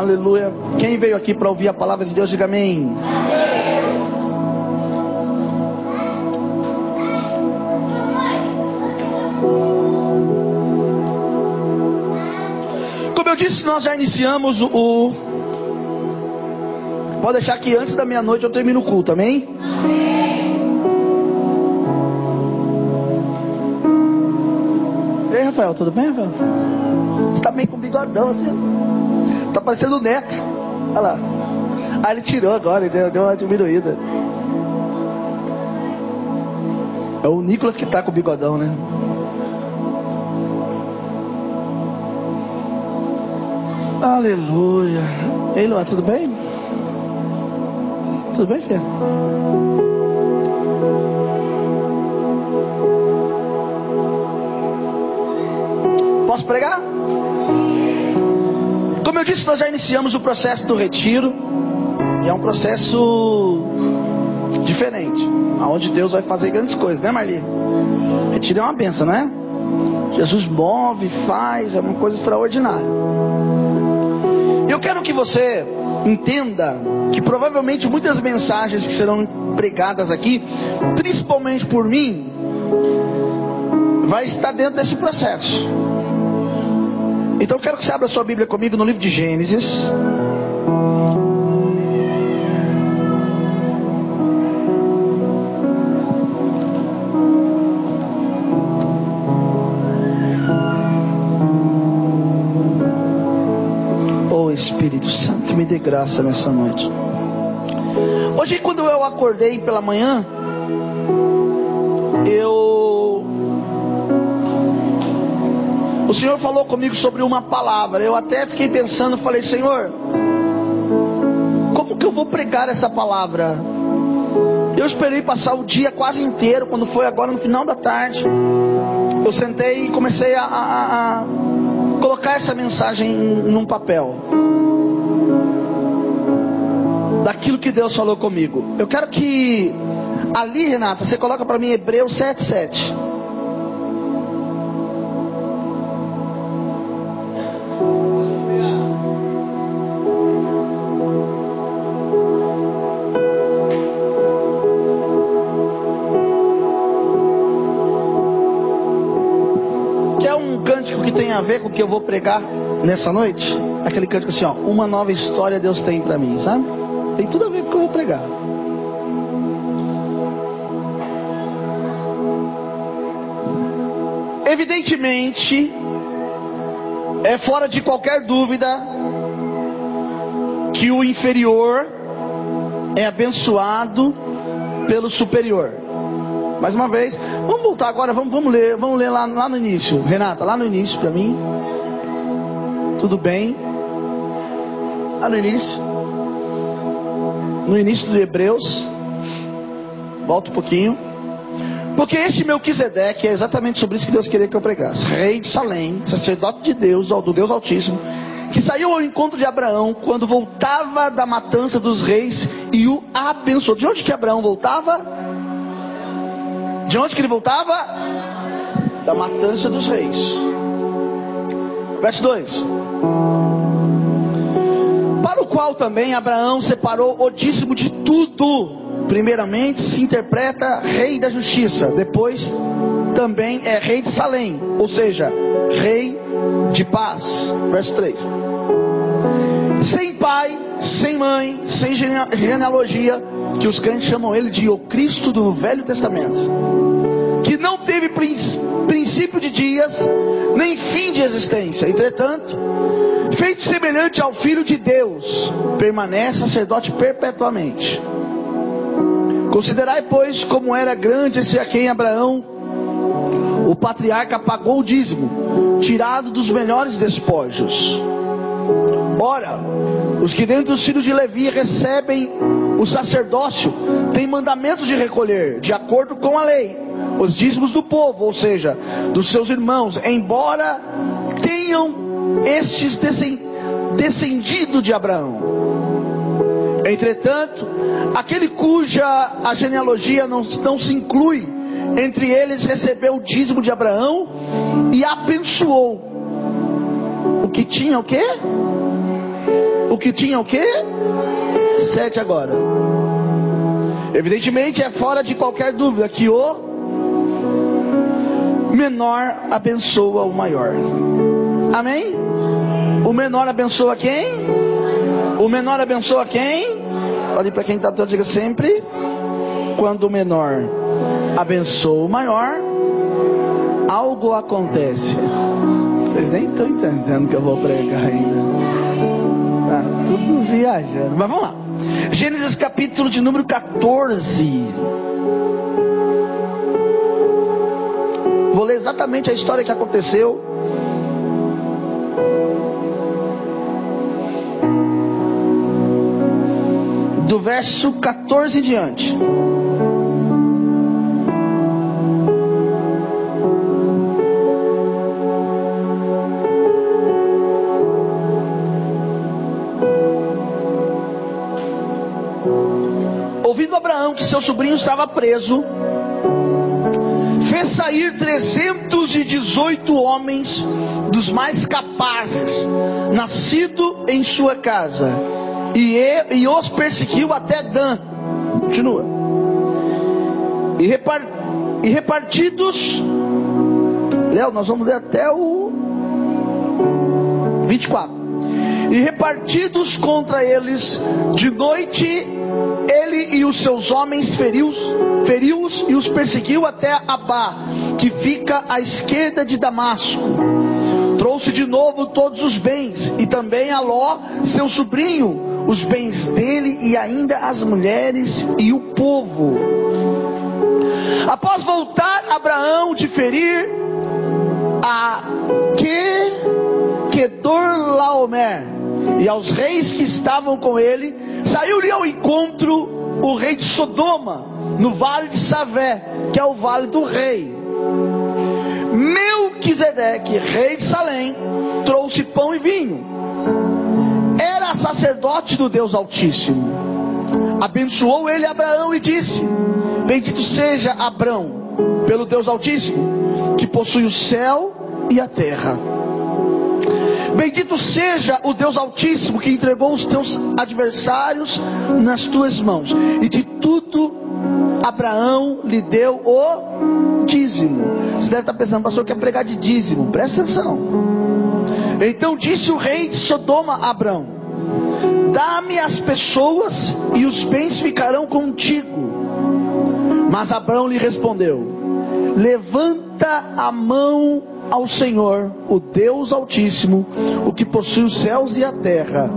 Aleluia. Quem veio aqui para ouvir a palavra de Deus, diga amém. Como eu disse, nós já iniciamos o. Pode deixar que antes da meia-noite eu termino o culto, amém? Ei, Rafael, tudo bem, Rafael? Você tá meio com bigodão assim. Tá parecendo o neto. Olha lá. Ah, ele tirou agora, deu, deu uma diminuída. É o Nicolas que tá com o bigodão, né? Aleluia. Ei, Luan, tudo bem? Tudo bem, filha? Posso pregar? Eu disse, nós já iniciamos o processo do retiro. E é um processo diferente. Onde Deus vai fazer grandes coisas, né, Marli? Retiro é uma benção, não é? Jesus move, faz, é uma coisa extraordinária. Eu quero que você entenda que provavelmente muitas mensagens que serão pregadas aqui, principalmente por mim, vai estar dentro desse processo. Então eu quero que você abra sua Bíblia comigo no livro de Gênesis. Oh Espírito Santo, me dê graça nessa noite. Hoje, quando eu acordei pela manhã, Senhor falou comigo sobre uma palavra. Eu até fiquei pensando, falei, Senhor, como que eu vou pregar essa palavra? Eu esperei passar o dia quase inteiro, quando foi agora no final da tarde. Eu sentei e comecei a, a, a colocar essa mensagem num papel. Daquilo que Deus falou comigo. Eu quero que ali, Renata, você coloca para mim Hebreus 7:7. Que tem a ver com o que eu vou pregar nessa noite. Aquele cântico assim, ó, uma nova história Deus tem para mim, sabe? Tem tudo a ver com o que eu vou pregar. Evidentemente, é fora de qualquer dúvida que o inferior é abençoado pelo superior. Mais uma vez, vamos voltar agora, vamos, vamos ler, vamos ler lá, lá no início. Renata, lá no início para mim. Tudo bem? Lá no início. No início de Hebreus. Volta um pouquinho. Porque este Melquisedeque é exatamente sobre isso que Deus queria que eu pregasse. Rei de Salém, sacerdote de Deus, do Deus Altíssimo, que saiu ao encontro de Abraão quando voltava da matança dos reis e o abençoou. De onde que Abraão voltava? De onde que ele voltava? Da matança dos reis. Verso 2. Para o qual também Abraão separou o dízimo de tudo primeiramente se interpreta rei da justiça, depois também é rei de Salém, ou seja, rei de paz. Verso 3. Sem pai, sem mãe, sem genealogia, que os crentes chamam ele de o Cristo do Velho Testamento, que não teve princípio de dias, nem fim de existência, entretanto, feito semelhante ao Filho de Deus, permanece sacerdote perpetuamente. Considerai, pois, como era grande esse a quem Abraão, o patriarca, pagou o dízimo, tirado dos melhores despojos. Ora, os que dentre os filhos de Levi recebem o sacerdócio têm mandamentos de recolher, de acordo com a lei, os dízimos do povo, ou seja, dos seus irmãos, embora tenham estes descendido de Abraão. Entretanto, aquele cuja a genealogia não, não se inclui entre eles recebeu o dízimo de Abraão e abençoou o que tinha o quê? o que tinha o quê? Sete agora. Evidentemente é fora de qualquer dúvida que o menor abençoa o maior. Amém? O menor abençoa quem? O menor abençoa quem? Olhe para quem está todo diga sempre. Quando o menor abençoa o maior, algo acontece. Vocês nem estão entendendo que eu vou pregar ainda. Tá tudo viajando. Mas vamos lá. Gênesis capítulo de número 14. Vou ler exatamente a história que aconteceu. Do verso 14 em diante. Estava preso, fez sair 318 homens dos mais capazes, nascido em sua casa, e, e os perseguiu até Dan. Continua. E, e repartidos, Léo, nós vamos ler até o 24. E repartidos contra eles de noite e os seus homens feriu-os feriu e os perseguiu até Abá, que fica à esquerda de Damasco. Trouxe de novo todos os bens, e também a Ló, seu sobrinho, os bens dele e ainda as mulheres e o povo. Após voltar Abraão de ferir a que Kedor Laomer e aos reis que estavam com ele, Saiu-lhe ao encontro o rei de Sodoma, no vale de Savé, que é o vale do rei. Melquisedeque, rei de Salém, trouxe pão e vinho. Era sacerdote do Deus Altíssimo. Abençoou ele Abraão e disse: Bendito seja Abraão, pelo Deus Altíssimo, que possui o céu e a terra Bendito seja o Deus Altíssimo que entregou os teus adversários nas tuas mãos. E de tudo Abraão lhe deu o dízimo. Você deve estar pensando, pastor, quer pregar de dízimo. Presta atenção. Então disse o rei de Sodoma a Abraão: Dá-me as pessoas e os bens ficarão contigo. Mas Abraão lhe respondeu: Levanta a mão ao Senhor, o Deus Altíssimo, o que possui os céus e a terra.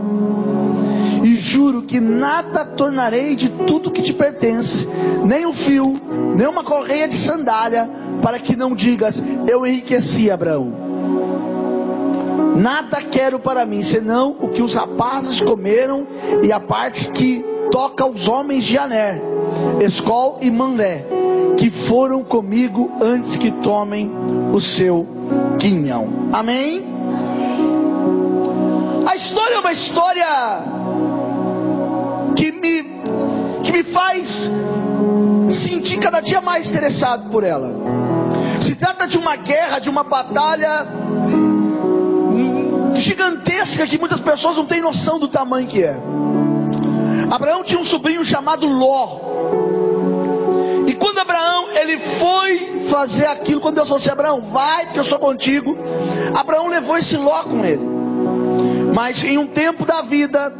E juro que nada tornarei de tudo que te pertence, nem um fio, nem uma correia de sandália, para que não digas: Eu enriqueci Abraão. Nada quero para mim, senão o que os rapazes comeram e a parte que toca aos homens de Aner, Escol e Manlé, que foram comigo antes que tomem o seu quinhão. Amém? A história é uma história que me, que me faz sentir cada dia mais interessado por ela. Se trata de uma guerra, de uma batalha gigantesca que muitas pessoas não têm noção do tamanho que é. Abraão tinha um sobrinho chamado Ló. Ele foi fazer aquilo, quando Deus falou assim: Abraão, vai, porque eu sou contigo. Abraão levou esse Ló com ele. Mas em um tempo da vida,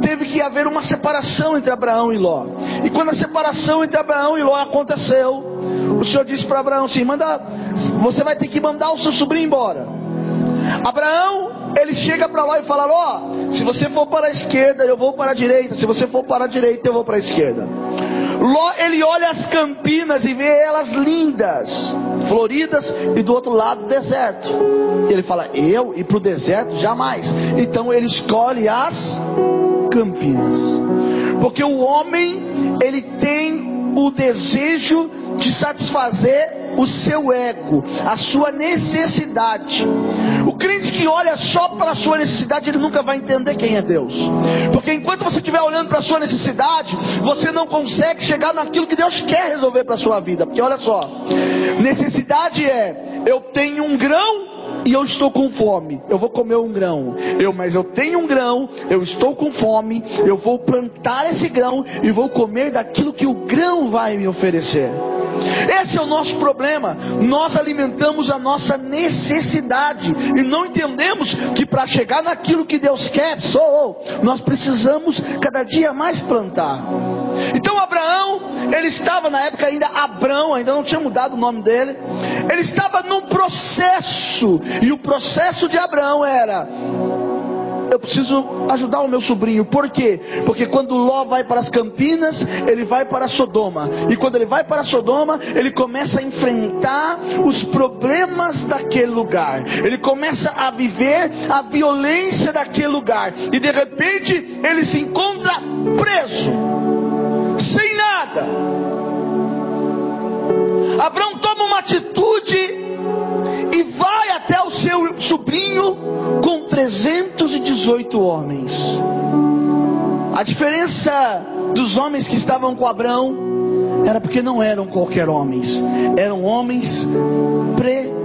teve que haver uma separação entre Abraão e Ló. E quando a separação entre Abraão e Ló aconteceu, o Senhor disse para Abraão assim: manda, você vai ter que mandar o seu sobrinho embora. Abraão, ele chega para Ló e fala: Ló, se você for para a esquerda, eu vou para a direita. Se você for para a direita, eu vou para a esquerda. Ló, ele olha as campinas e vê elas lindas, floridas, e do outro lado deserto. Ele fala: Eu ir para o deserto? Jamais. Então ele escolhe as campinas, porque o homem ele tem o desejo de satisfazer o seu ego, a sua necessidade. Crente que olha só para a sua necessidade, ele nunca vai entender quem é Deus. Porque enquanto você estiver olhando para a sua necessidade, você não consegue chegar naquilo que Deus quer resolver para a sua vida. Porque olha só, necessidade é eu tenho um grão e eu estou com fome. Eu vou comer um grão. Eu, mas eu tenho um grão, eu estou com fome, eu vou plantar esse grão e vou comer daquilo que o grão vai me oferecer. Esse é o nosso problema. Nós alimentamos a nossa necessidade e não entendemos que para chegar naquilo que Deus quer, sou, nós precisamos cada dia mais plantar. Então Abraão, ele estava na época ainda Abrão, ainda não tinha mudado o nome dele. Ele estava num processo e o processo de Abraão era eu preciso ajudar o meu sobrinho. Por quê? Porque quando Ló vai para as Campinas, ele vai para Sodoma. E quando ele vai para Sodoma, ele começa a enfrentar os problemas daquele lugar. Ele começa a viver a violência daquele lugar. E de repente, ele se encontra preso, sem nada. Abraão toma uma atitude e vai até o seu sobrinho com 318 homens. A diferença dos homens que estavam com Abraão era porque não eram qualquer homens, eram homens preparados.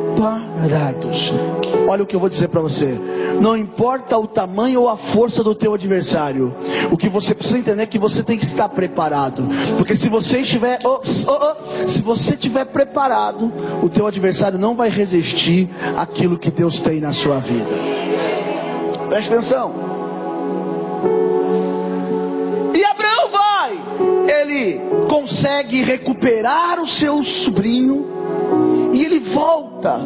Olha o que eu vou dizer para você. Não importa o tamanho ou a força do teu adversário. O que você precisa entender é que você tem que estar preparado. Porque se você estiver, oh, oh, oh, se você estiver preparado, o teu adversário não vai resistir àquilo que Deus tem na sua vida. Preste atenção. E Abraão vai. Ele consegue recuperar o seu sobrinho e ele volta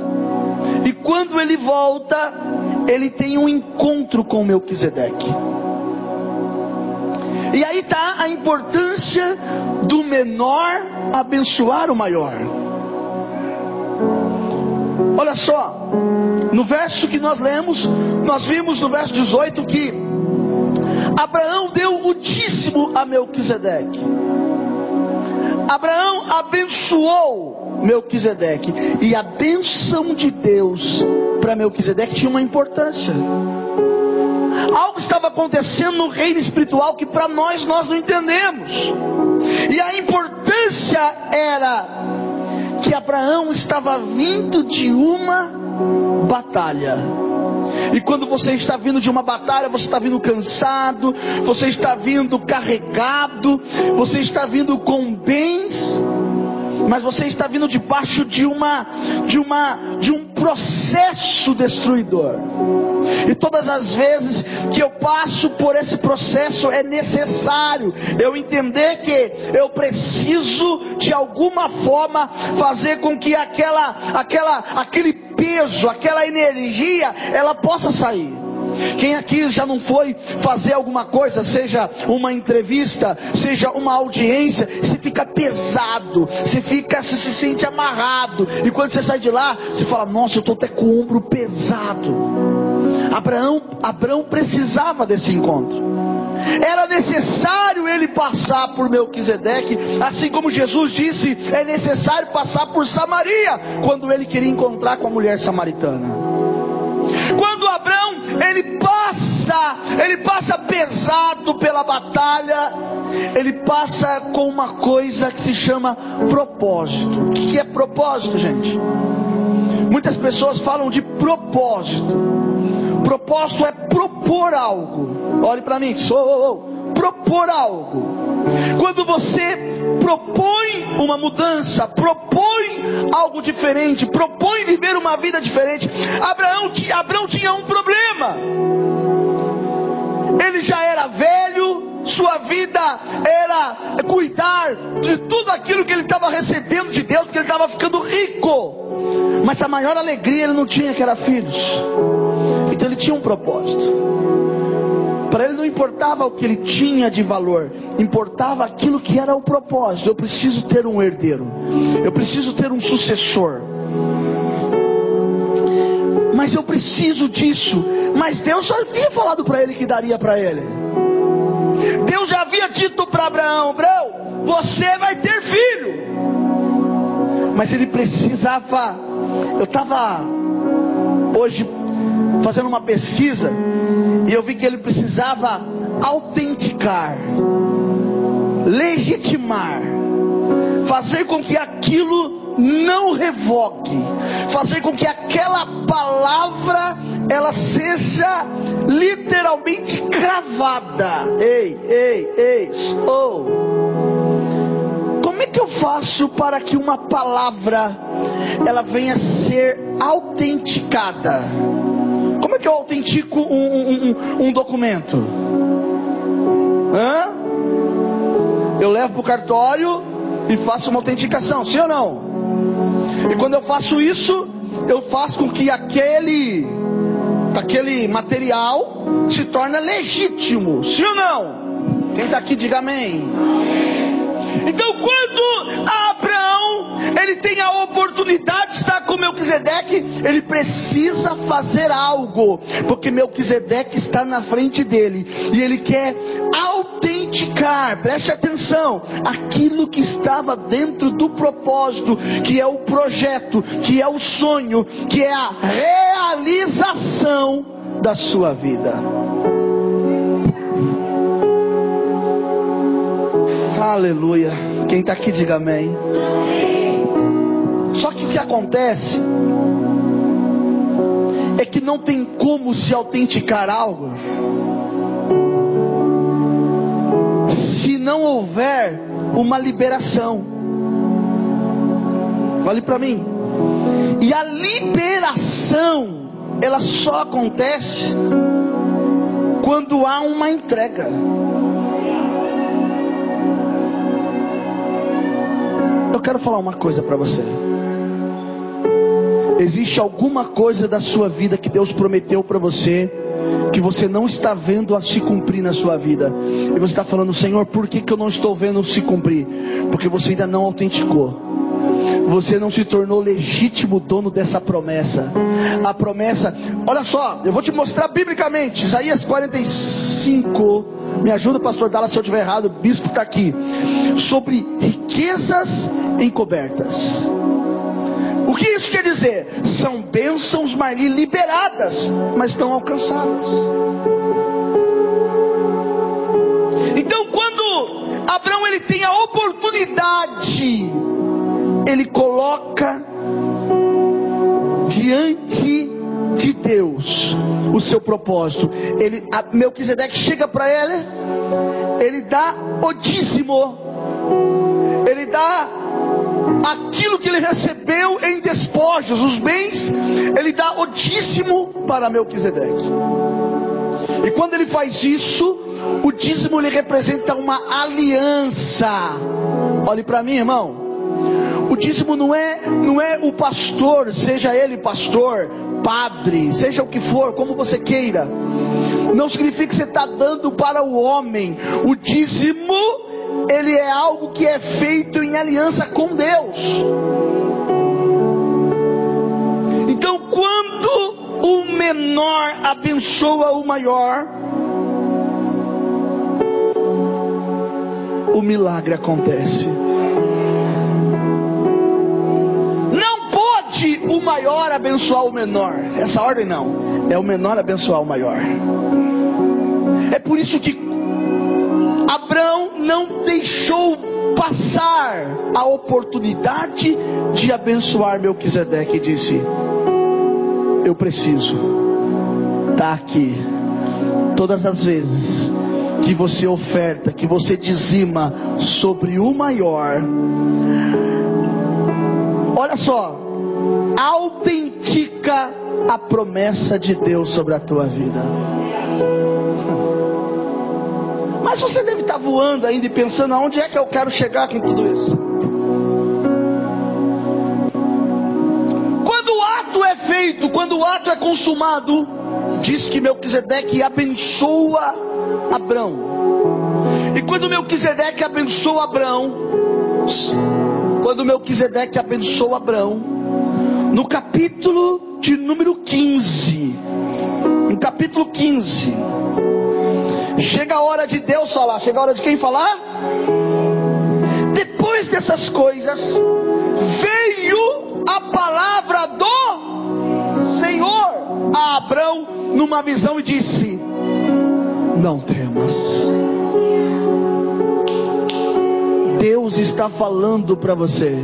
e quando ele volta, ele tem um encontro com Melquisedeque. E aí está a importância do menor abençoar o maior. Olha só, no verso que nós lemos, nós vimos no verso 18 que Abraão deu o dízimo a Melquisedeque. Abraão abençoou Melquisedeque. E a bênção de Deus para Melquisedeque tinha uma importância. Algo estava acontecendo no reino espiritual que para nós nós não entendemos. E a importância era que Abraão estava vindo de uma batalha. E quando você está vindo de uma batalha, você está vindo cansado, você está vindo carregado, você está vindo com bens, mas você está vindo debaixo de uma de uma de um processo destruidor. E todas as vezes que eu passo por esse processo é necessário eu entender que eu preciso de alguma forma fazer com que aquela aquela aquele peso, aquela energia, ela possa sair. Quem aqui já não foi fazer alguma coisa, seja uma entrevista, seja uma audiência, se fica pesado, se fica, se, se sente amarrado, e quando você sai de lá, você fala, nossa, eu estou até com o ombro pesado. Abraão, Abraão precisava desse encontro. Era necessário ele passar por Melquisedeque, assim como Jesus disse, é necessário passar por Samaria, quando ele queria encontrar com a mulher samaritana. Quando Abraão ele passa, ele passa pesado pela batalha, ele passa com uma coisa que se chama propósito. O que é propósito, gente? Muitas pessoas falam de propósito. Propósito é propor algo. Olhe para mim, sou propor algo. Quando você propõe uma mudança, propõe algo diferente, propõe viver uma vida diferente. Abraão, Abraão tinha um problema. Ele já era velho, sua vida era cuidar de tudo aquilo que ele estava recebendo de Deus, porque ele estava ficando rico. Mas a maior alegria ele não tinha que era filhos. Então ele tinha um propósito. Para ele não importava o que ele tinha de valor, importava aquilo que era o propósito. Eu preciso ter um herdeiro, eu preciso ter um sucessor. Mas eu preciso disso. Mas Deus já havia falado para ele que daria para ele. Deus já havia dito para Abraão: Abraão, você vai ter filho. Mas ele precisava. Eu estava hoje fazendo uma pesquisa e eu vi que ele precisava autenticar, legitimar, fazer com que aquilo não revogue, fazer com que aquela palavra ela seja literalmente cravada. Ei, ei, ei, oh. Como é que eu faço para que uma palavra ela venha ser autenticada? Que eu autentico um, um, um, um documento? Hã? Eu levo para o cartório e faço uma autenticação, sim ou não? E quando eu faço isso, eu faço com que aquele aquele material se torne legítimo, sim ou não? Quem está aqui diga amém. Então quando Abraão ele tem a oportunidade de estar com Melquisedeque, ele precisa fazer algo, porque Melquisedeque está na frente dele e ele quer autenticar, preste atenção, aquilo que estava dentro do propósito, que é o projeto, que é o sonho, que é a realização da sua vida. Aleluia. Quem está aqui, diga amém. Só que acontece é que não tem como se autenticar algo se não houver uma liberação. Olhe para mim. E a liberação, ela só acontece quando há uma entrega. Eu quero falar uma coisa para você. Existe alguma coisa da sua vida que Deus prometeu para você que você não está vendo a se cumprir na sua vida. E você está falando, Senhor, por que, que eu não estou vendo se cumprir? Porque você ainda não autenticou. Você não se tornou legítimo dono dessa promessa. A promessa, olha só, eu vou te mostrar biblicamente, Isaías 45. Me ajuda, pastor Dallas, se eu estiver errado, o bispo está aqui. Sobre riquezas encobertas. O que isso quer dizer? São bênçãos Marli liberadas, mas estão alcançadas. Então, quando Abraão ele tem a oportunidade, ele coloca diante de Deus o seu propósito. Ele, Melquisedeque chega para ele, ele dá o dízimo, ele dá aquilo que ele recebeu despojos, os bens, ele dá o dízimo para Melquisedeque. E quando ele faz isso, o dízimo ele representa uma aliança. Olhe para mim, irmão. O dízimo não é, não é o pastor, seja ele pastor, padre, seja o que for, como você queira. Não significa que você está dando para o homem. O dízimo ele é algo que é feito em aliança com Deus. Menor abençoa o maior, o milagre acontece. Não pode o maior abençoar o menor. Essa ordem não. É o menor abençoar o maior. É por isso que Abraão não deixou passar a oportunidade de abençoar Melquisedeque e disse: Eu preciso estar tá aqui todas as vezes que você oferta, que você dizima sobre o maior. Olha só, autentica a promessa de Deus sobre a tua vida. Mas você deve estar voando ainda e pensando aonde é que eu quero chegar com tudo isso. É consumado, diz que Melquisedeque abençoa Abrão. E quando Melquisedeque abençoa Abrão, quando Melquisedeque abençoa Abrão, no capítulo de número 15, no capítulo 15, Chega a hora de Deus falar. Chega a hora de quem falar? Depois dessas coisas, veio a palavra Senhor a Abraão numa visão e disse: Não temas. Deus está falando para você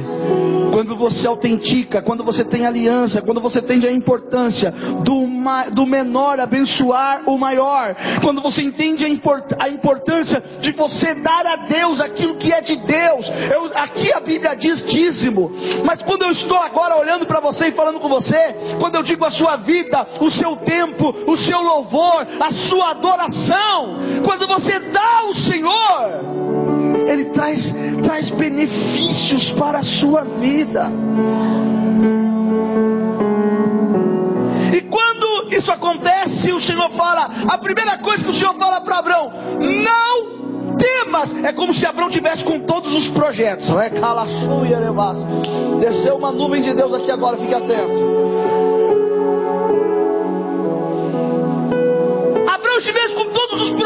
quando você autentica, quando você tem aliança, quando você entende a importância do, do menor abençoar o maior, quando você entende a, import, a importância de você dar a Deus aquilo que é de Deus. Eu, aqui a Bíblia diz dízimo, mas quando eu estou agora olhando para você e falando com você, quando eu digo a sua vida, o seu tempo, o seu louvor, a sua adoração, quando você dá ao Senhor, ele traz, traz benefícios para a sua vida. E quando isso acontece, o Senhor fala, a primeira coisa que o Senhor fala para Abraão, não temas. É como se Abraão tivesse com todos os projetos. Não é? Desceu uma nuvem de Deus aqui agora, fique atento.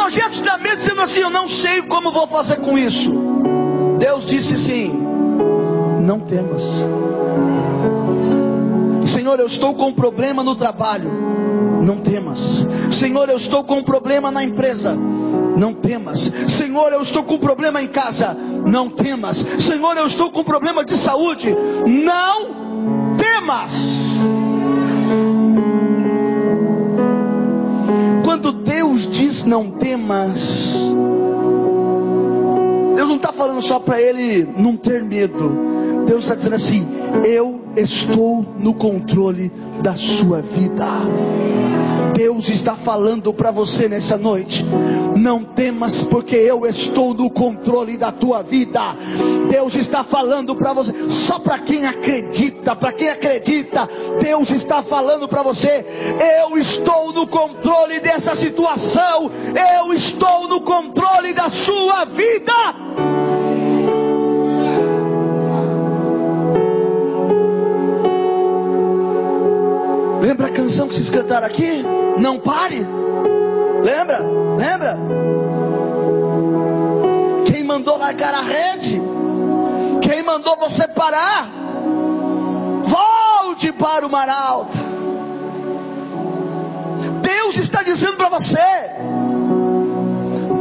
Projetos da mesa, dizendo assim: Eu não sei como vou fazer com isso. Deus disse sim: Não temas. Senhor, eu estou com um problema no trabalho. Não temas. Senhor, eu estou com um problema na empresa. Não temas. Senhor, eu estou com um problema em casa. Não temas. Senhor, eu estou com um problema de saúde. Não temas. Não temas, Deus não está falando só para ele não ter medo. Deus está dizendo assim: eu estou no controle da sua vida. Deus está falando para você nessa noite. Não temas, porque eu estou no controle da tua vida. Deus está falando para você, só para quem acredita, para quem acredita, Deus está falando para você: eu estou no controle dessa situação, eu estou no controle da sua vida. Lembra a canção que vocês cantaram aqui? Não pare. Lembra? Lembra? Quem mandou largar a rede? Quem mandou você parar? Volte para o mar alto. Deus está dizendo para você: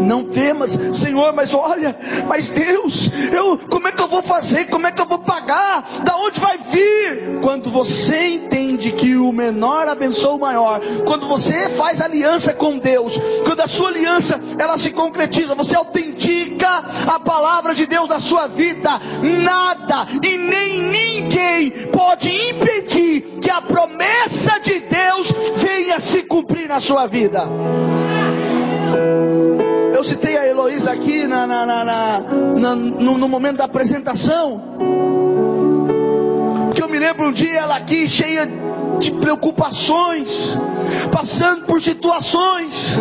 não temas, Senhor, mas olha, mas Deus, eu, como é que eu vou fazer? Como é que eu vou pagar? Da onde vai vir? Quando você entende que o menor abençoa o maior, quando você faz aliança com Deus, quando a sua aliança ela se concretiza, você autentica a palavra de Deus na sua vida, nada e nem ninguém pode impedir que a promessa de Deus venha se cumprir na sua vida. Citei a Heloísa aqui na, na, na, no, no momento da apresentação. Que eu me lembro um dia ela aqui cheia de preocupações, passando por situações.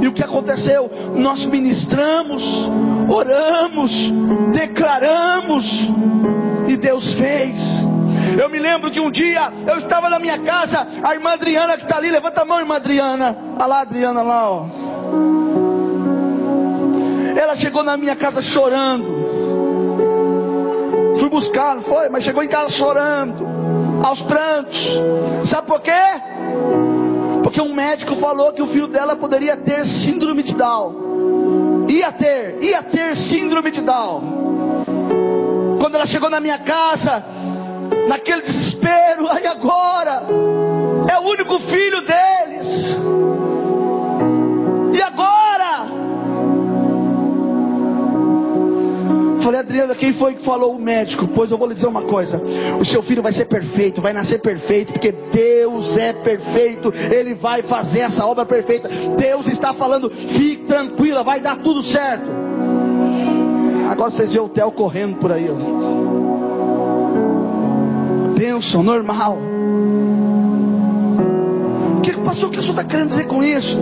E o que aconteceu? Nós ministramos, oramos, declaramos, e Deus fez. Eu me lembro que um dia eu estava na minha casa, a irmã Adriana que está ali, levanta a mão, irmã Adriana. Olha lá, Adriana lá, ó. Ela chegou na minha casa chorando. Fui buscar, não foi? Mas chegou em casa chorando, aos prantos. Sabe por quê? Porque um médico falou que o filho dela poderia ter síndrome de Down. Ia ter, ia ter síndrome de Down. Quando ela chegou na minha casa, naquele desespero, aí agora, é o único filho deles. E agora? Falei, Adriana, quem foi que falou o médico? Pois eu vou lhe dizer uma coisa: o seu filho vai ser perfeito, vai nascer perfeito, porque Deus é perfeito, Ele vai fazer essa obra perfeita. Deus está falando, fique tranquila, vai dar tudo certo. Agora vocês vêem o Theo correndo por aí. Ó bênção, normal. O que passou? O que o senhor está querendo dizer com isso?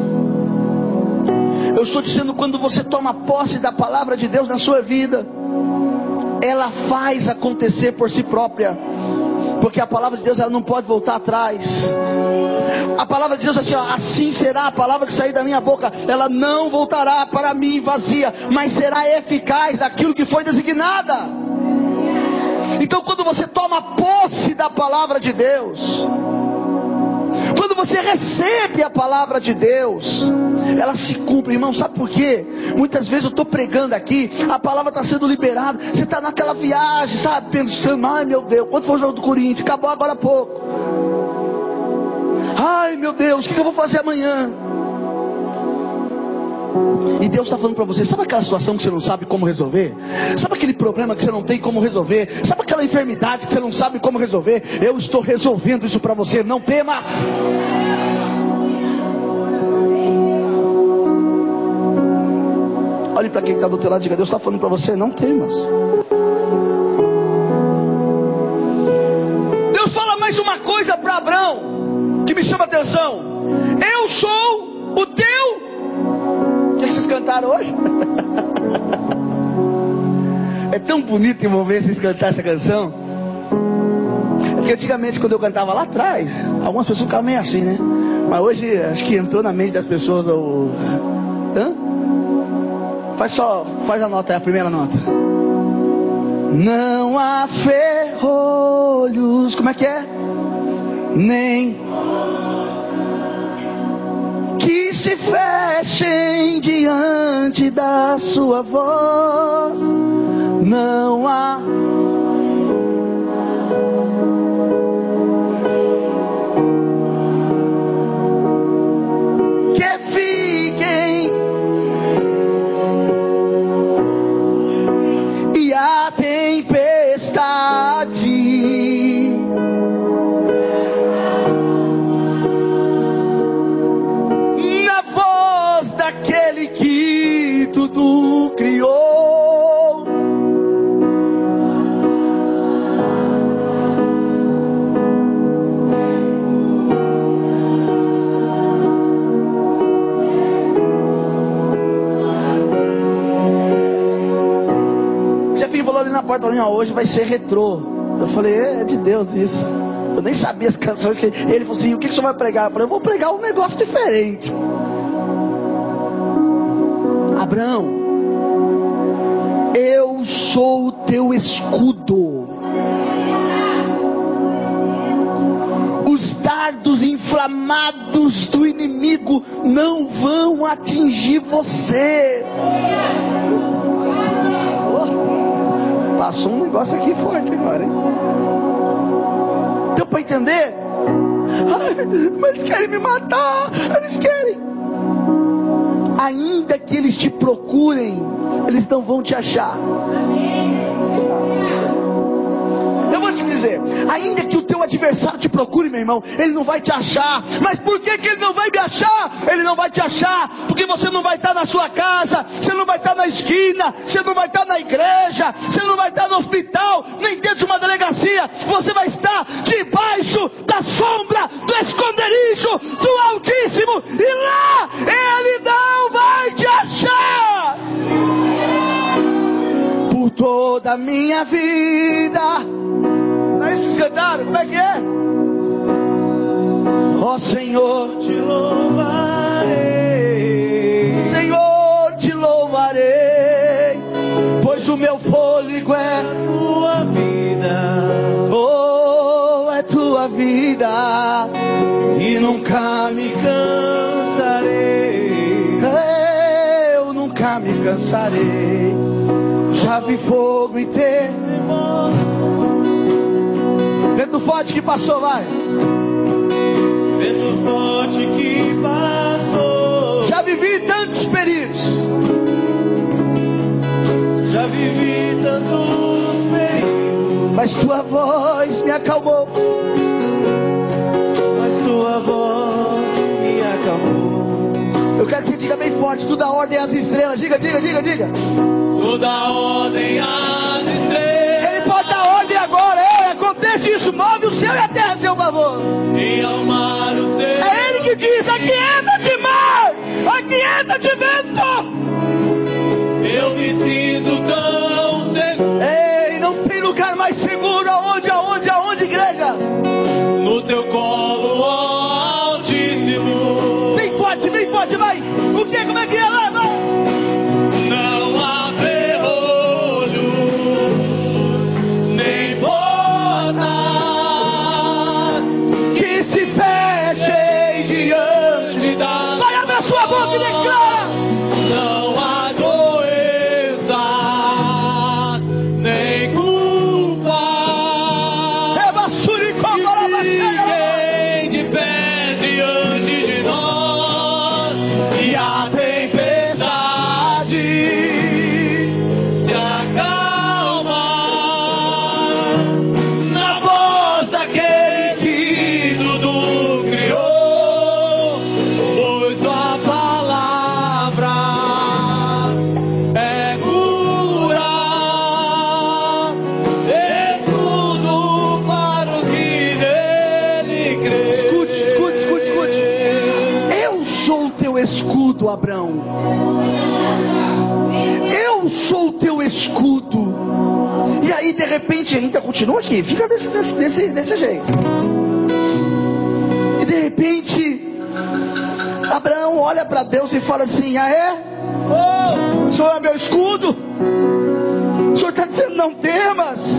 Eu estou dizendo quando você toma posse da palavra de Deus na sua vida, ela faz acontecer por si própria. Porque a palavra de Deus ela não pode voltar atrás. A palavra de Deus é assim, ó, assim será a palavra que sair da minha boca, ela não voltará para mim vazia, mas será eficaz aquilo que foi designada. Então, quando você toma posse da palavra de Deus, quando você recebe a palavra de Deus, ela se cumpre, irmão. Sabe por quê? Muitas vezes eu estou pregando aqui, a palavra está sendo liberada, você está naquela viagem, sabe, pensando, ai meu Deus, quando foi o jogo do Corinthians? Acabou agora há pouco. Ai meu Deus, o que eu vou fazer amanhã? E Deus está falando para você: sabe aquela situação que você não sabe como resolver? Sabe aquele problema que você não tem como resolver? Sabe aquela enfermidade que você não sabe como resolver? Eu estou resolvendo isso para você, não temas. Olhe para quem está do teu lado e diga: Deus está falando para você, não temas. Deus fala mais uma coisa para Abraão que me chama a atenção: Eu sou cantaram hoje? é tão bonito em ver vocês cantar essa canção. Porque antigamente, quando eu cantava lá atrás, algumas pessoas ficavam meio assim, né? Mas hoje, acho que entrou na mente das pessoas o. Hã? Faz só, faz a nota, é a primeira nota. Não há ferrolhos, como é que é? Nem se fechem diante da sua voz. Não há hoje vai ser retrô. Eu falei, é, é de Deus isso. Eu nem sabia as canções que ele falou assim, o que, que o senhor vai pregar? Eu falei, eu vou pregar um negócio diferente. Abraão, eu sou o teu escudo. Os dardos inflamados do inimigo não vão atingir você. Passou um negócio aqui forte agora, hein? Deu para entender? Ai, mas eles querem me matar, eles querem ainda que eles te procurem, eles não vão te achar. Te dizer, ainda que o teu adversário te procure, meu irmão, ele não vai te achar. Mas por que, que ele não vai me achar? Ele não vai te achar, porque você não vai estar na sua casa, você não vai estar na esquina, você não vai estar na igreja, você não vai estar no hospital, nem dentro de uma delegacia. Você vai estar debaixo da sombra do esconderijo do Altíssimo, e lá ele não vai te achar. Por toda a minha vida. Ó oh, Senhor, te louvarei. Senhor, te louvarei. Pois o meu fôlego é a tua vida. Oh, é tua vida. E nunca me cansarei. Eu nunca me cansarei. Já vi fogo e temor. Vento forte que passou, vai. Vento forte que passou. Já vivi tantos perigos. Já vivi tantos perigos. Mas tua voz me acalmou. Mas tua voz me acalmou. Eu quero que você diga bem forte, tudo dá ordem às estrelas. Diga, diga, diga, diga. Tu dá ordem às estrelas. Ele pode dar ordem agora. É, acontece isso. Move o aquieta-te mar, aquieta-te vento. Eu me sinto tão seguro. Ei, não tem lugar mais ainda continua aqui, fica desse, desse, desse, desse jeito. E de repente, Abraão olha para Deus e fala assim: Ah, é? O Senhor é meu escudo. O Senhor está dizendo: Não temas.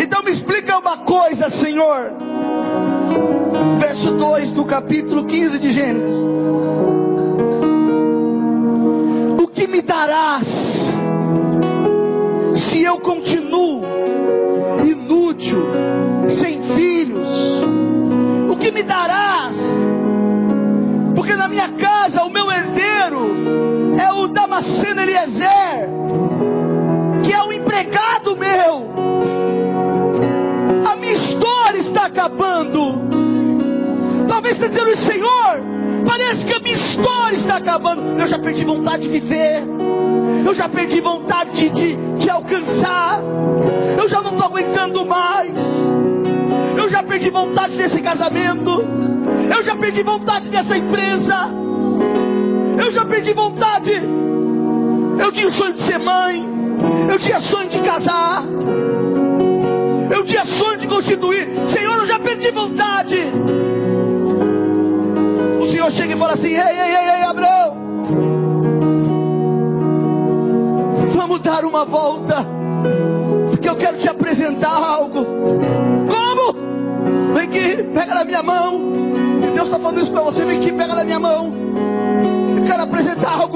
Então me explica uma coisa, Senhor. Verso 2 do capítulo 15 de Gênesis.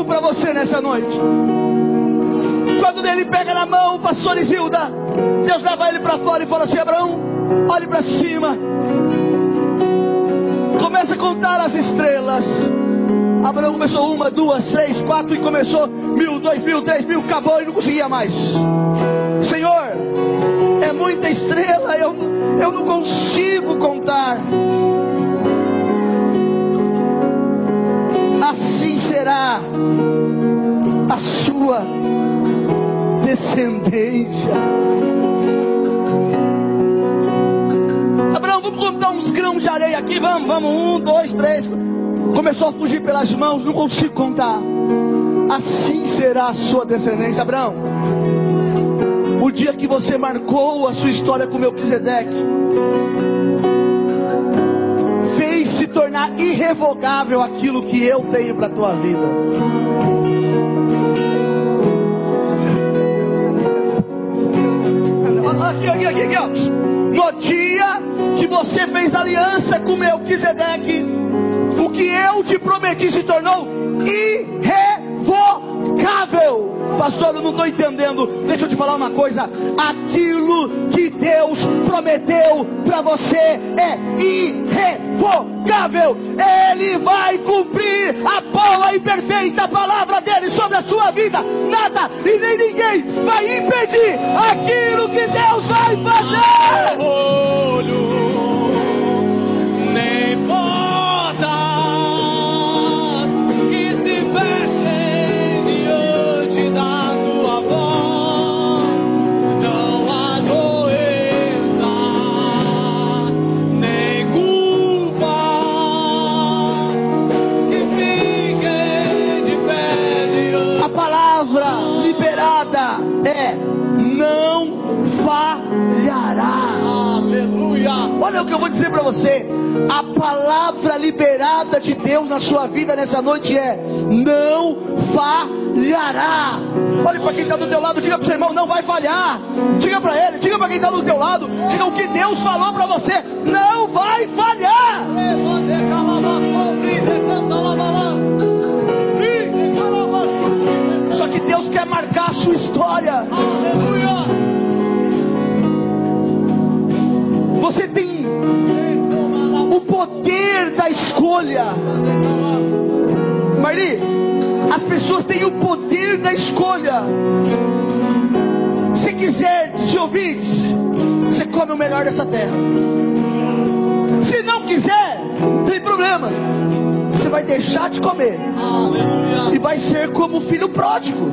Para você nessa noite. Quando ele pega na mão, pastor Isilda, Deus leva ele para fora e fala assim: Abraão, olhe para cima. Começa a contar as estrelas. Abraão começou uma, duas, três, quatro e começou mil, dois mil, dez mil, acabou e não conseguia mais. Senhor, é muita estrela, eu, eu não consigo contar. Será a sua descendência. Abraão, vamos contar uns grãos de areia aqui, vamos, vamos, um, dois, três. Começou a fugir pelas mãos, não consigo contar. Assim será a sua descendência, Abraão. O dia que você marcou a sua história com Melquisedeque, irrevogável aquilo que eu tenho para a tua vida. Aqui, aqui, aqui, aqui. No dia que você fez aliança com Melquisedeque, o que eu te prometi se tornou irrevogável. Pastor, eu não estou entendendo. Deixa eu te falar uma coisa. Aquilo que Deus prometeu para você é irrevogável. Ele vai cumprir a boa e perfeita palavra dele sobre a sua vida. Nada e nem ninguém vai impedir aquilo que Deus vai fazer. É não falhará. Aleluia. Olha o que eu vou dizer para você. A palavra liberada de Deus na sua vida nessa noite é: não falhará. Olhe para quem está do teu lado, diga para o seu irmão: não vai falhar. Diga para ele, diga para quem está do teu lado, diga o que Deus falou para você: não vai falhar. Quer marcar a sua história. Você tem o poder da escolha. Marli, as pessoas têm o poder da escolha. Se quiser, se ouvir, você come o melhor dessa terra. Se não quiser, não tem problema. Vai deixar de comer e vai ser como o filho pródigo.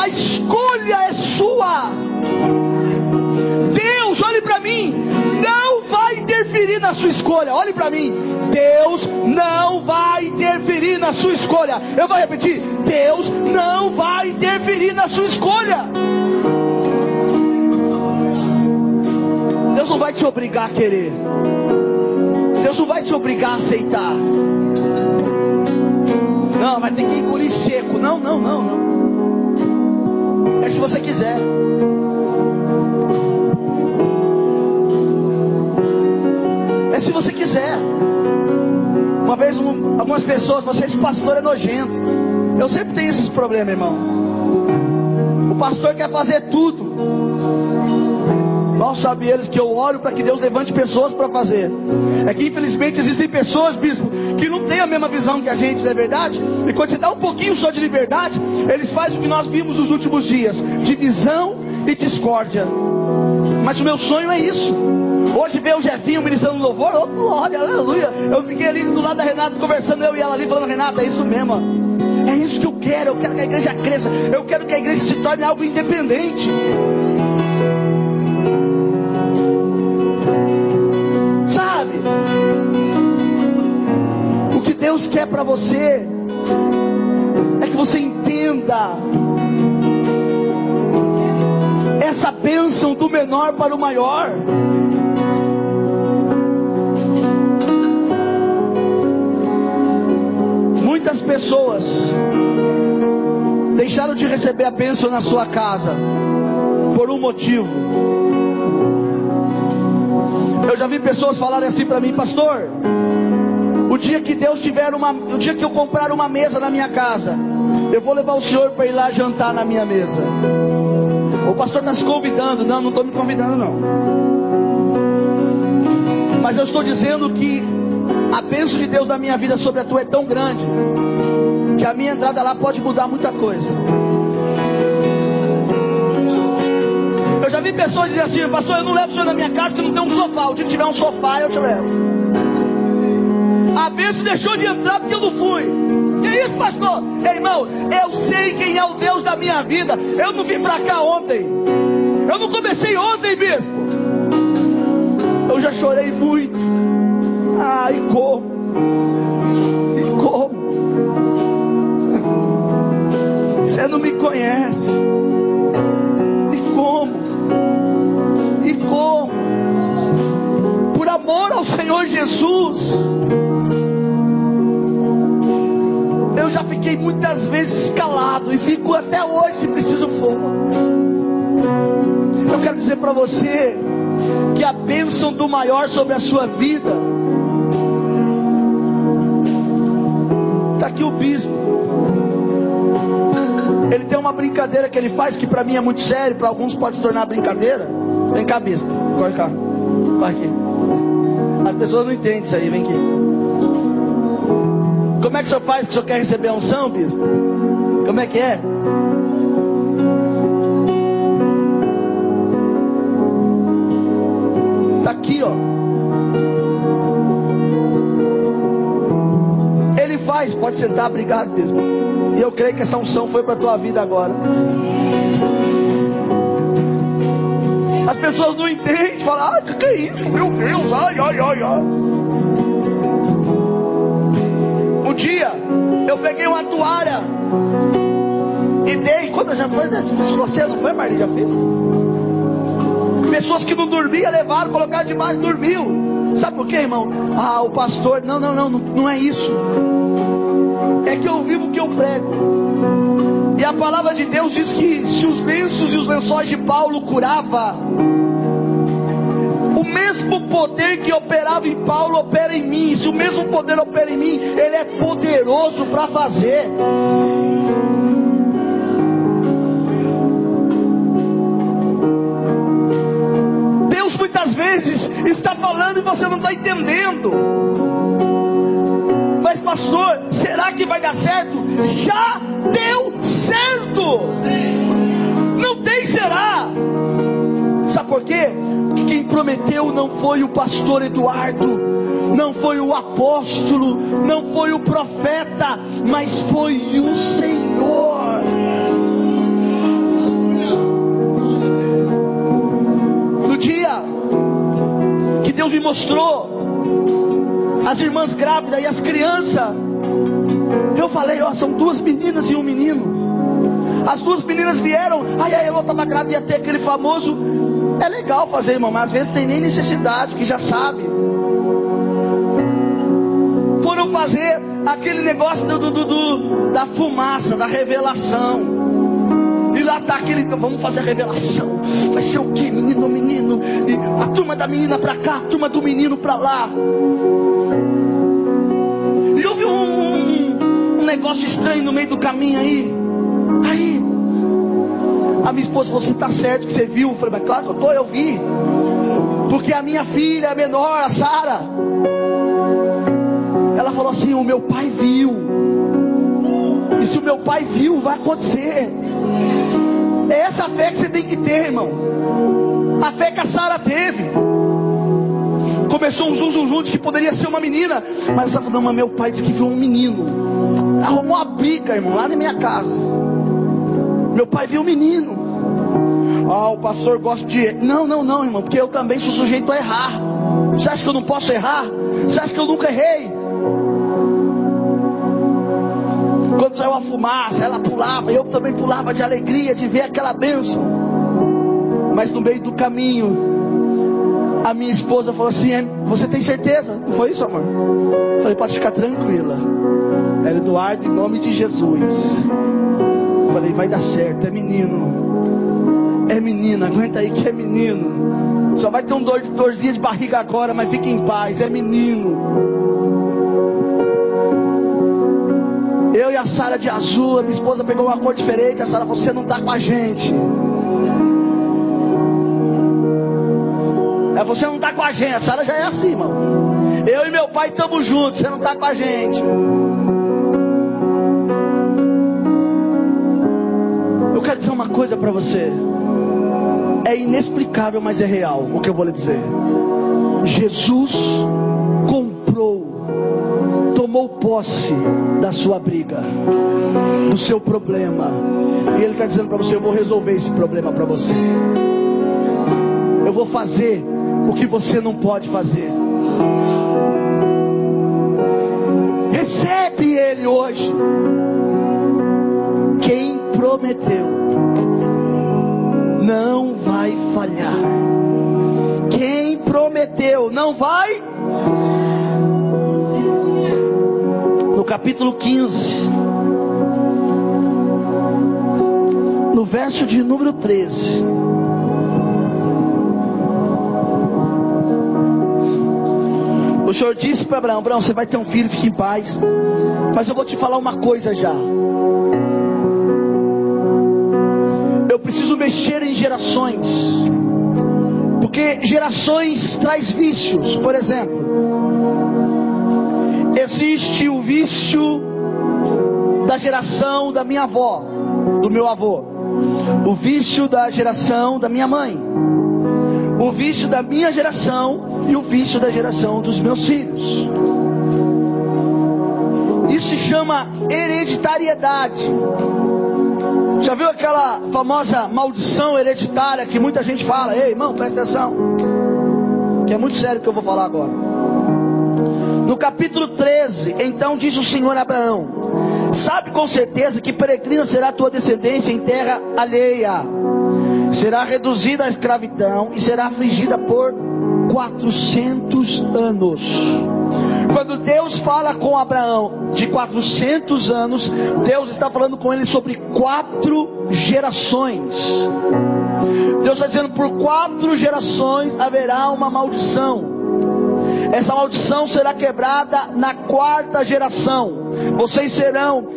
A escolha é sua. Deus, olhe para mim, não vai interferir na sua escolha. Olhe para mim. Deus não vai interferir na sua escolha. Eu vou repetir. Deus não vai interferir na sua escolha. Deus não vai te obrigar a querer. Deus não vai te obrigar a aceitar. Não, vai ter que engolir seco. Não, não, não, não. É se você quiser. É se você quiser. Uma vez um, algumas pessoas, você esse pastor é nojento. Eu sempre tenho esses problemas, irmão. O pastor quer fazer tudo. Mal sabem eles que eu oro para que Deus levante pessoas para fazer. É que infelizmente existem pessoas, bispo, que não têm a mesma visão que a gente, não é verdade? E quando você dá um pouquinho só de liberdade, eles fazem o que nós vimos nos últimos dias: divisão e discórdia. Mas o meu sonho é isso. Hoje ver o Jefinho ministrando louvor, oh glória, aleluia. Eu fiquei ali do lado da Renata conversando, eu e ela ali falando, Renata, é isso mesmo. Ó. É isso que eu quero, eu quero que a igreja cresça, eu quero que a igreja se torne algo independente. Quer para você é que você entenda essa bênção do menor para o maior. Muitas pessoas deixaram de receber a bênção na sua casa por um motivo. Eu já vi pessoas falarem assim para mim, pastor. Dia que Deus tiver uma, o dia que eu comprar uma mesa na minha casa, eu vou levar o senhor para ir lá jantar na minha mesa. O pastor está se convidando, não, não estou me convidando não. Mas eu estou dizendo que a bênção de Deus na minha vida sobre a tua é tão grande que a minha entrada lá pode mudar muita coisa. Eu já vi pessoas dizer assim, pastor, eu não levo o senhor na minha casa que não tem um sofá. O dia que tiver um sofá, eu te levo. A bênção deixou de entrar porque eu não fui. Que isso, pastor? Ei, irmão, eu sei quem é o Deus da minha vida. Eu não vim para cá ontem. Eu não comecei ontem, bispo. Eu já chorei muito. Ah, e como? E como? Você não me conhece. Você que a bênção do maior sobre a sua vida está aqui o bispo. Ele tem uma brincadeira que ele faz que para mim é muito sério, para alguns pode se tornar brincadeira. Vem cá, bispo, corre cá, corre aqui. As pessoas não entendem isso aí, vem aqui. Como é que o senhor faz que o senhor quer receber a unção, bispo? Como é que é? Aqui, ó. Ele faz, pode sentar, obrigado, bispo. E eu creio que essa unção foi para tua vida agora. As pessoas não entendem, falam, ah, o que é isso? Meu Deus, ai, ai, ai, ai. Um dia, eu peguei uma toalha e dei, quando já foi, você não foi, Marli, já fez? Pessoas que não dormiam, levaram, colocaram debaixo, dormiu. Sabe por quê, irmão? Ah, o pastor, não, não, não, não é isso. É que eu vivo o que eu prego. E a palavra de Deus diz que se os lenços e os lençóis de Paulo curava, o mesmo poder que operava em Paulo opera em mim. Se o mesmo poder opera em mim, ele é poderoso para fazer. Você não está entendendo. Mas pastor, será que vai dar certo? Já deu certo. Não tem será. Sabe por quê? Porque quem prometeu não foi o pastor Eduardo, não foi o apóstolo, não foi o profeta, mas foi o Senhor. Deus me mostrou as irmãs grávidas e as crianças. Eu falei, ó, são duas meninas e um menino. As duas meninas vieram, aí a Elô estava grávida, ia ter aquele famoso. É legal fazer, irmão, mas às vezes tem nem necessidade, que já sabe. Foram fazer aquele negócio do, do, do, da fumaça, da revelação. Está aquele, então vamos fazer a revelação. Vai ser o que, menino menino? E a turma da menina para cá, a turma do menino para lá. E houve um, um, um negócio estranho no meio do caminho aí. Aí, a minha esposa falou: Você está certo que você viu? Eu falei: Mas claro que eu estou, eu vi. Porque a minha filha é menor, a Sara. Ela falou assim: O meu pai viu. E se o meu pai viu, vai acontecer. É essa fé que você tem que ter, irmão. A fé que a Sara teve. Começou um zum, zum, zum de que poderia ser uma menina. Mas ela falou: meu pai disse que viu um menino. Arrumou uma briga, irmão, lá na minha casa. Meu pai viu um menino. Ah, o pastor gosta de. Não, não, não, irmão, porque eu também sou sujeito a errar. Você acha que eu não posso errar? Você acha que eu nunca errei? Quando saiu a fumaça, ela pulava, eu também pulava de alegria de ver aquela bênção. Mas no meio do caminho, a minha esposa falou assim: Você tem certeza? Não foi isso, amor? Eu falei: Pode ficar tranquila. Ela, Eduardo, em nome de Jesus. Eu falei: Vai dar certo, é menino. É menino, aguenta aí que é menino. Só vai ter um dor, dorzinha de barriga agora, mas fique em paz, é menino. Eu e a Sara de azul, a minha esposa pegou uma cor diferente. A Sara falou: Você não está com a gente. É, você não está com a gente. A Sara já é assim, irmão. Eu e meu pai estamos juntos. Você não está com a gente. Eu quero dizer uma coisa para você. É inexplicável, mas é real o que eu vou lhe dizer. Jesus comprou, tomou posse da sua briga, do seu problema. E Ele está dizendo para você: Eu vou resolver esse problema para você. Eu vou fazer o que você não pode fazer. Recebe Ele hoje. Quem prometeu não vai falhar. Quem prometeu não vai. Capítulo 15, no verso de número 13. O Senhor disse para Abraão: Abraão, você vai ter um filho, fique em paz. Mas eu vou te falar uma coisa já. Eu preciso mexer em gerações. Porque gerações traz vícios. Por exemplo, existe o vício da geração da minha avó, do meu avô. O vício da geração da minha mãe. O vício da minha geração e o vício da geração dos meus filhos. Isso se chama hereditariedade. Já viu aquela famosa maldição hereditária que muita gente fala? Ei, irmão, presta atenção. Que é muito sério o que eu vou falar agora. No capítulo 13, então disse o Senhor a Abraão: Sabe com certeza que peregrina será a tua descendência em terra alheia. Será reduzida à escravidão e será afligida por 400 anos. Quando Deus fala com Abraão de 400 anos, Deus está falando com ele sobre quatro gerações. Deus está dizendo: por quatro gerações haverá uma maldição. Essa maldição será quebrada na quarta geração. Vocês serão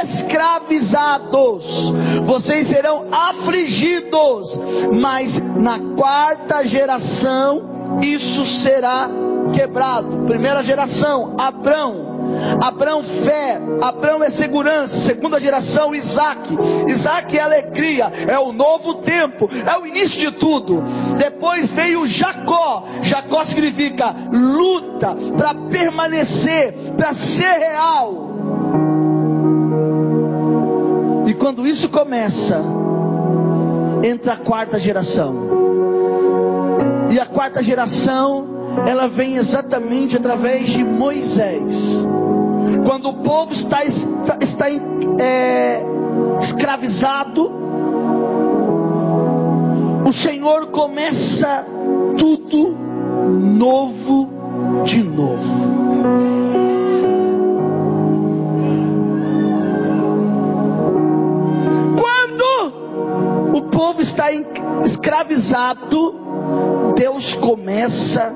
escravizados, vocês serão afligidos, mas na quarta geração isso será quebrado. Primeira geração, Abrão. Abrão fé, Abrão é segurança. Segunda geração, Isaac. Isaac é alegria, é o novo tempo, é o início de tudo. Depois veio Jacó. Jacó significa luta para permanecer, para ser real. E quando isso começa, entra a quarta geração. E a quarta geração, ela vem exatamente através de Moisés. Quando o povo está, está, é, escravizado, o Senhor começa tudo novo de novo. Quando o povo está escravizado, Deus começa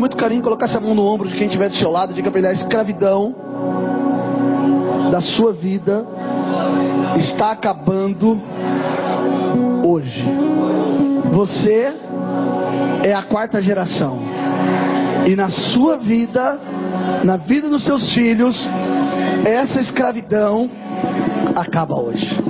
com muito carinho, colocasse a mão no ombro de quem estiver do seu lado diga para ele: a escravidão da sua vida está acabando hoje. Você é a quarta geração. E na sua vida, na vida dos seus filhos, essa escravidão acaba hoje.